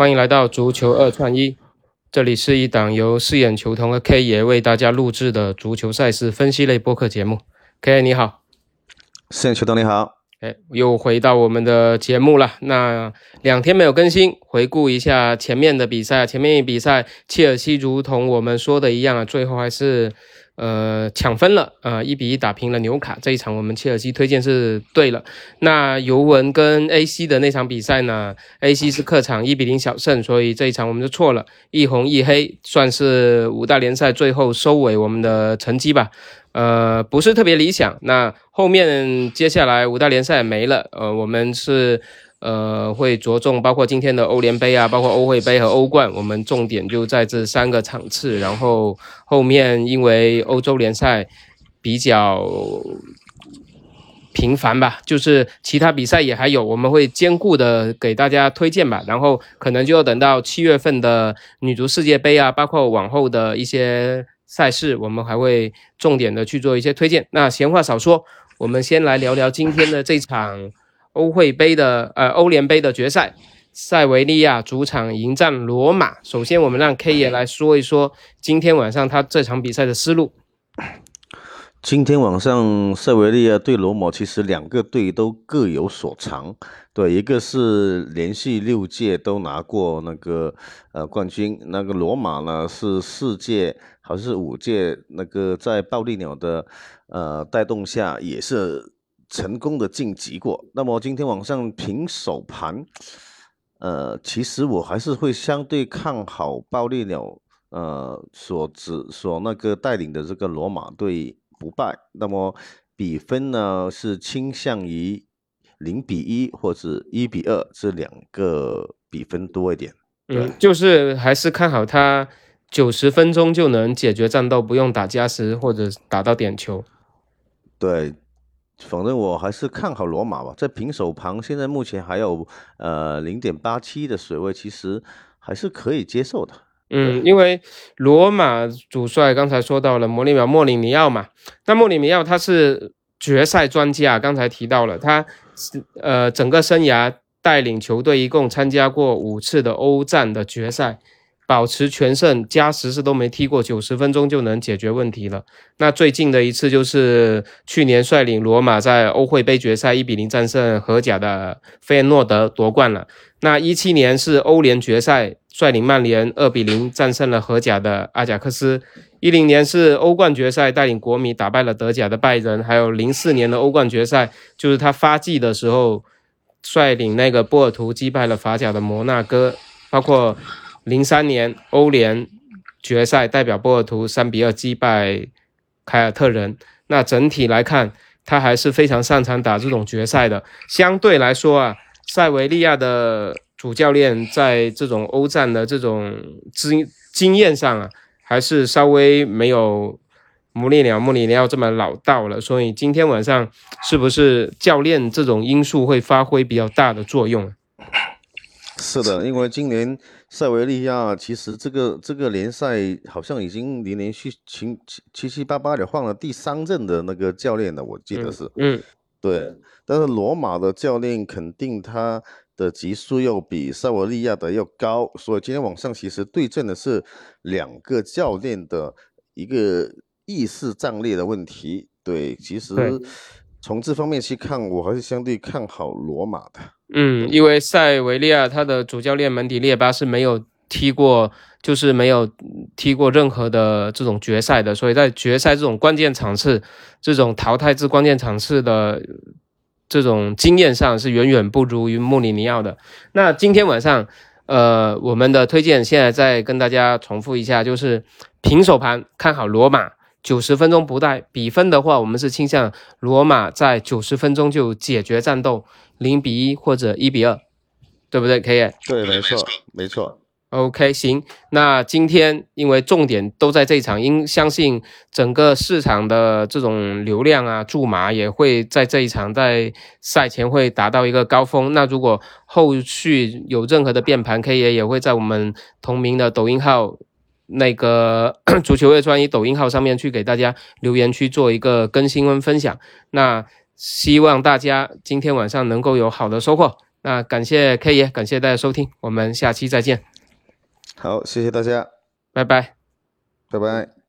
欢迎来到足球二串一，这里是一档由饰演球童和 K 爷为大家录制的足球赛事分析类播客节目。K 你好，饰演球童你好，哎，又回到我们的节目了。那两天没有更新，回顾一下前面的比赛。前面一比赛，切尔西如同我们说的一样啊，最后还是。呃，抢分了，呃，一比一打平了纽卡。这一场我们切尔西推荐是对了。那尤文跟 AC 的那场比赛呢？AC 是客场一比零小胜，所以这一场我们就错了，一红一黑，算是五大联赛最后收尾我们的成绩吧。呃，不是特别理想。那后面接下来五大联赛没了，呃，我们是。呃，会着重包括今天的欧联杯啊，包括欧会杯和欧冠，我们重点就在这三个场次。然后后面因为欧洲联赛比较频繁吧，就是其他比赛也还有，我们会兼顾的给大家推荐吧。然后可能就要等到七月份的女足世界杯啊，包括往后的一些赛事，我们还会重点的去做一些推荐。那闲话少说，我们先来聊聊今天的这场。欧会杯的呃欧联杯的决赛，塞维利亚主场迎战罗马。首先，我们让 K 爷来说一说今天晚上他这场比赛的思路。今天晚上塞维利亚对罗马，其实两个队都各有所长。对，一个是连续六届都拿过那个呃冠军，那个罗马呢是四届还是五届？那个在暴力鸟的呃带动下也是。成功的晋级过，那么今天晚上平手盘，呃，其实我还是会相对看好暴力鸟，呃，所指所那个带领的这个罗马队不败。那么比分呢是倾向于零比一或者一比二这两个比分多一点。嗯，就是还是看好他九十分钟就能解决战斗，不用打加时或者打到点球。对。反正我还是看好罗马吧，在平手旁，现在目前还有呃零点八七的水位，其实还是可以接受的。嗯，因为罗马主帅刚才说到了莫里秒莫里尼奥嘛，那莫里尼奥他是决赛专家，刚才提到了他是呃整个生涯带领球队一共参加过五次的欧战的决赛。保持全胜，加时是都没踢过，九十分钟就能解决问题了。那最近的一次就是去年率领罗马在欧会杯决赛一比零战胜荷甲的费耶诺德夺冠了。那一七年是欧联决赛率领曼联二比零战胜了荷甲的阿贾克斯。一零年是欧冠决赛带领国米打败了德甲的拜仁。还有零四年的欧冠决赛，就是他发迹的时候率领那个波尔图击败了法甲的摩纳哥，包括。零三年欧联决赛，代表波尔图三比二击败凯尔特人。那整体来看，他还是非常擅长打这种决赛的。相对来说啊，塞维利亚的主教练在这种欧战的这种经经验上啊，还是稍微没有穆里尼奥穆里尼奥这么老道了。所以今天晚上是不是教练这种因素会发挥比较大的作用？是的，因为今年。塞维利亚其实这个这个联赛好像已经连连续七七七七八八的换了第三任的那个教练了，我记得是。嗯，对。但是罗马的教练肯定他的级数要比塞维利亚的要高，所以今天晚上其实对阵的是两个教练的一个意识战略的问题。对，其实从这方面去看，我还是相对看好罗马的。嗯，因为塞维利亚他的主教练门迪列巴是没有踢过，就是没有踢过任何的这种决赛的，所以在决赛这种关键场次、这种淘汰制关键场次的这种经验上是远远不如于穆里尼奥的。那今天晚上，呃，我们的推荐现在再跟大家重复一下，就是平手盘看好罗马九十分钟不带比分的话，我们是倾向罗马在九十分钟就解决战斗。零比一或者一比二，对不对？可以。对，没错，没错。OK，行。那今天因为重点都在这一场，因相信整个市场的这种流量啊，注码也会在这一场在赛前会达到一个高峰。那如果后续有任何的变盘，K 爷也会在我们同名的抖音号那个 足球月专一抖音号上面去给大家留言区做一个更新跟分享。那。希望大家今天晚上能够有好的收获。那感谢 K 爷，感谢大家收听，我们下期再见，好，谢谢大家，拜拜。拜拜。